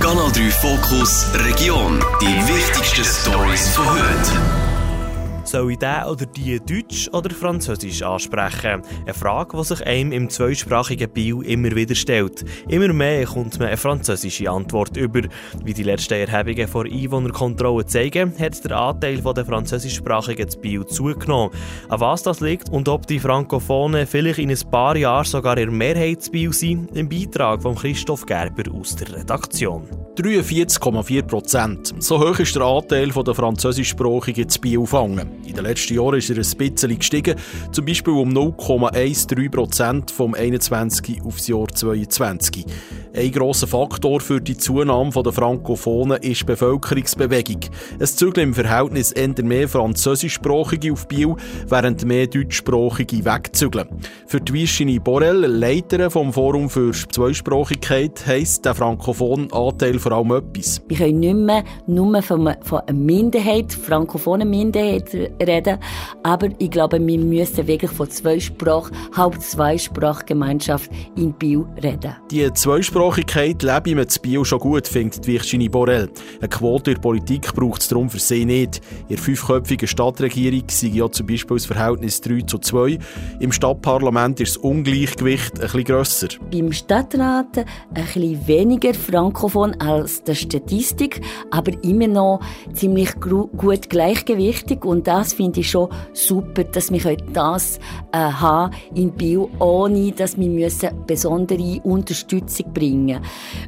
Kanal 3 Fokus Region. Die wichtigsten Stories von heute. Soll ich den oder die Deutsch oder Französisch ansprechen? Eine Frage, die sich einem im zweisprachigen Bio immer wieder stellt. Immer mehr kommt man eine französische Antwort über. Wie die letzten Erhebungen vor Einwohnerkontrolle zeigen, hat der Anteil der französischsprachigen Bio zugenommen. An was das liegt und ob die Frankophonen vielleicht in ein paar Jahren sogar in Mehrheitsbio sind, im Beitrag von Christoph Gerber aus der Redaktion. 43,4 Prozent. So hoch ist der Anteil der französischsprachigen Bio gefangen. In den letzten Jahren ist er ein bisschen gestiegen, zum Beispiel um 0,13 Prozent vom 21 aufs Jahr 22. Ein grosser Faktor für die Zunahme der Frankophonen ist die Bevölkerungsbewegung. Es zügeln im Verhältnis eher mehr Französischsprachige auf Biel, während mehr Deutschsprachige wegzügeln. Für die Virginie Borel, Leiterin vom Forum für Zweisprachigkeit, heisst der frankophone Anteil vor allem etwas. Wir können nicht mehr nur von, von einer Minderheit, frankophonen Minderheit reden, aber ich glaube, wir müssen wirklich von Zweisprach, Haupt-Zweisprachgemeinschaft in Biel reden. Die Zweisprachigkeit lebe ich mit Biel schon gut, findet Virginie Borel. Eine Quote in der Politik braucht es darum für sie nicht. In der fünfköpfigen Stadtregierung sei ja zum Beispiel das Verhältnis 3 zu 2. Im Stadtparlament ist das Ungleichgewicht ein bisschen grösser. Beim Stadtrat ein bisschen weniger frankophon als der Statistik, aber immer noch ziemlich gut gleichgewichtig und das finde ich schon super, dass wir das äh, haben in Bio, ohne dass wir müssen besondere Unterstützung bringen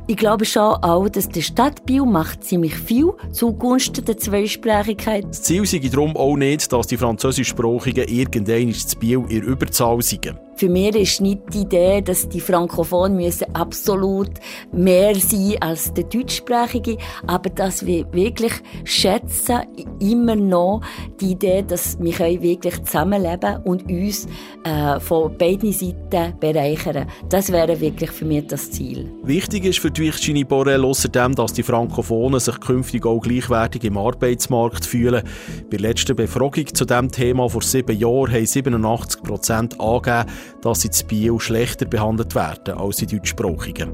Ich glaube schon auch, dass der Stadt Bio macht ziemlich viel zugunsten der Zweisprachigkeit. Das Ziel sei darum auch nicht, dass die französischsprachigen irgendein ins Bio in Überzahl seien. Für mich ist nicht die Idee, dass die Frankophonen müssen absolut mehr sein als die Deutschsprachige, aber dass wir wirklich schätzen, immer noch die Idee, dass wir wirklich zusammenleben und uns äh, von beiden Seiten bereichern. Das wäre wirklich für mich das Ziel. Wichtig ist für die Virginie Borrell außerdem, dass die Frankophonen sich künftig auch gleichwertig im Arbeitsmarkt fühlen. Bei der letzten Befragung zu diesem Thema vor sieben Jahren haben 87 Prozent angegeben, dass sie in Biel schlechter behandelt werden als die Deutschsprachigen.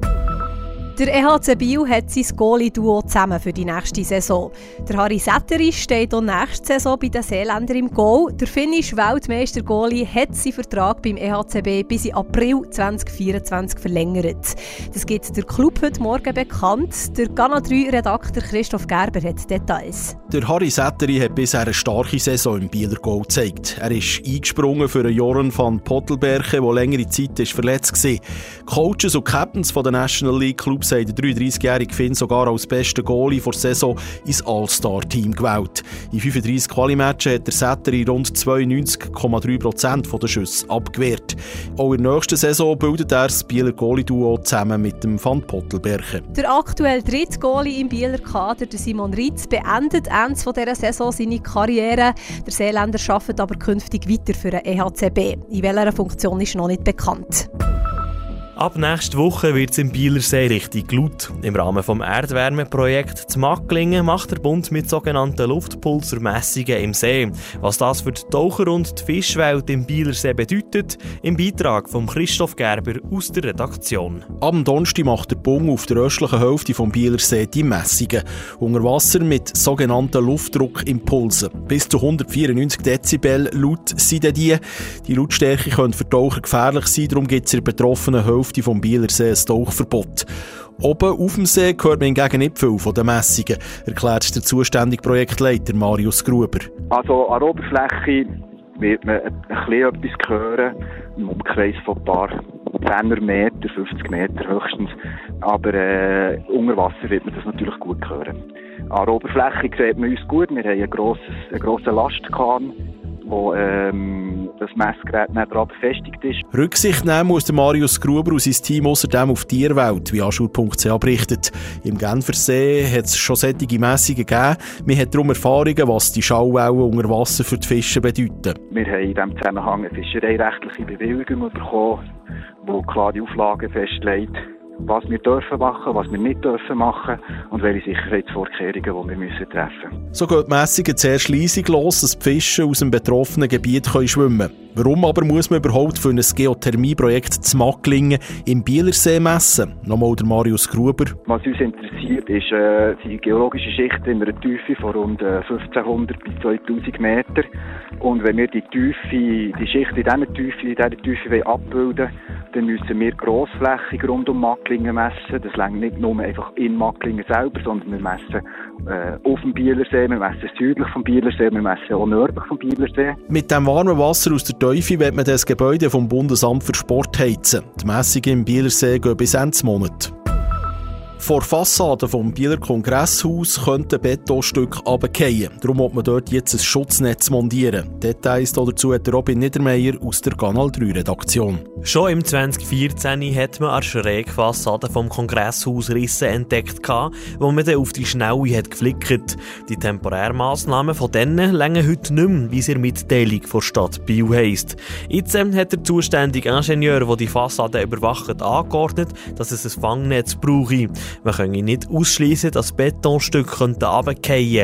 Der EHC Biel hat sein Goalie-Duo zusammen für die nächste Saison. Der Harry Setteri steht auch nächste Saison bei den Seeländern im Goal. Der finnische Weltmeister Goalie hat seinen Vertrag beim EHCB bis in April 2024 verlängert. Das gibt der Club heute Morgen bekannt. Der Ghana 3-Redakteur Christoph Gerber hat Details. Der Harry Setteri hat bisher eine starke Saison im Bieler Goal gezeigt. Er ist eingesprungen für Joran van Pottelberche, der längere Zeit verletzt war. Coaches und Captains der National League Clubs sei der 33-jährige Finn sogar als bester Goalie vor Saison ins All-Star-Team gewählt. In 35 Quali-Matchen hat der Setter in rund 92,3% der Schüsse abgewehrt. Auch in der nächsten Saison bildet er das Bieler Goalie-Duo zusammen mit dem Van Pottelberchen. Der aktuell dritte Goalie im Bieler Kader, der Simon Ritz, beendet Ende dieser Saison seine Karriere. Der Seeländer arbeitet aber künftig weiter für den EHCB. In welcher Funktion ist noch nicht bekannt. Ab nächster Woche wird es im Bielersee richtig laut. Im Rahmen des Erdwärmeprojekts zu Macklingen macht der Bund mit sogenannten Luftpulsermessungen im See. Was das für die Taucher und die Fischwelt im Bielersee bedeutet, im Beitrag von Christoph Gerber aus der Redaktion. Am Donnerstag macht der Bund auf der östlichen Hälfte vom Bielersee die Messungen. Unter Wasser mit sogenannten Luftdruckimpulsen. Bis zu 194 Dezibel laut sind die. Die Lautstärke könnte für Taucher gefährlich sein, darum gibt es in der betroffenen Hälfte Hälfte vom Bieler See ein Tauchverbot. Oben auf dem See hört man hingegen nicht viel von den Messungen, erklärt der zuständige Projektleiter Marius Gruber. Also an der Oberfläche wird man ein bisschen etwas hören, im Umkreis von ein paar 10 Meter, 50 Meter höchstens. Aber äh, unter Wasser wird man das natürlich gut hören. An der Oberfläche sieht man uns gut. Wir haben einen grossen, einen grossen Lastkahn wo ähm, das Messgerät neben befestigt ist. Rücksicht nehmen muss Marius Gruber und sein Team außerdem auf die Tierwelt, wie Aschur.ch berichtet. Im Genfersee hat es schon solche Messungen gegeben. Wir haben darum Erfahrungen, was die Schallwellen unter Wasser für die Fische bedeuten. Wir haben in diesem Zusammenhang eine fischereirechtliche Bewilligung bekommen, die klare Auflagen festlegt was wir dürfen machen, was wir nicht dürfen machen und welche Sicherheitsvorkehrungen, die wir müssen treffen müssen. So geht die Messung zuerst leisig los, dass die Fische aus dem betroffenen Gebiet können schwimmen können. Warum aber muss man überhaupt für ein Geothermieprojekt zu Macklingen im Bielersee messen? Nochmal der Marius Gruber. Was uns interessiert, ist äh, die geologische Schicht in einer Tiefe von rund 1500 bis 2000 Meter. Und wenn wir die Tiefe, die Schicht in dieser Tiefe, in dieser Tiefe abbilden wollen, dann müssen wir grossflächig rund um Macklingen messen. Das längt nicht nur einfach in Macklingen selber, sondern wir messen äh, auf dem Bielersee, wir messen südlich vom Bielersee, wir messen auch nördlich vom Bielersee. Mit dem warmen Wasser aus der Teufel wird man das Gebäude vom Bundesamt für Sport heizen. Die Messungen im Bielersee gehen bis Ende Monat. Vor Fassade vom Bieler Kongresshaus könnte Betonstück runterfallen. Darum muss man dort jetzt ein Schutznetz montieren. Details dazu hat Robin Niedermeyer aus der Kanal 3 Redaktion. Schon im 2014 hat man an der Schrägfassade vom Kongresshaus Risse entdeckt, wo man dann auf die Schnelle hat geflickt. Die Temporärmaßnahmen von denen länger heute nicht mehr, wie es in Mitteilung von Stadt Biel heisst. Jetzt hat der zuständige Ingenieur, der die Fassade überwacht, angeordnet, dass es ein Fangnetz brauche. Man könne nicht ausschließen, dass Betonstücke runterfallen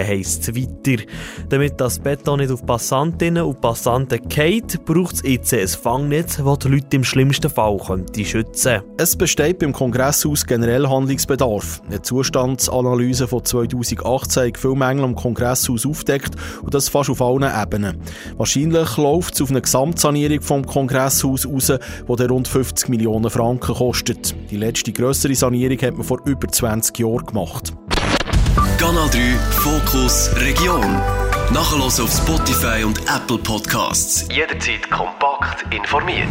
heisst es weiter. Damit das Beton nicht auf Passantinnen und Passanten geht, braucht es jetzt ein Fangnetz, das die Leute im schlimmsten Fall könnte schützen Es besteht beim Kongresshaus generell Handlungsbedarf. Eine Zustandsanalyse von 2018 hat viele Mängel am Kongresshaus aufdeckt und das fast auf allen Ebenen. Wahrscheinlich läuft es auf eine Gesamtsanierung vom Kongresshaus raus, die rund 50 Millionen Franken kostet. Die letzte grössere Sanierung hat man vor über 20 Jahren gemacht. Kanal 3 Fokus Region. Nachher auf Spotify und Apple Podcasts. Jederzeit kompakt informiert.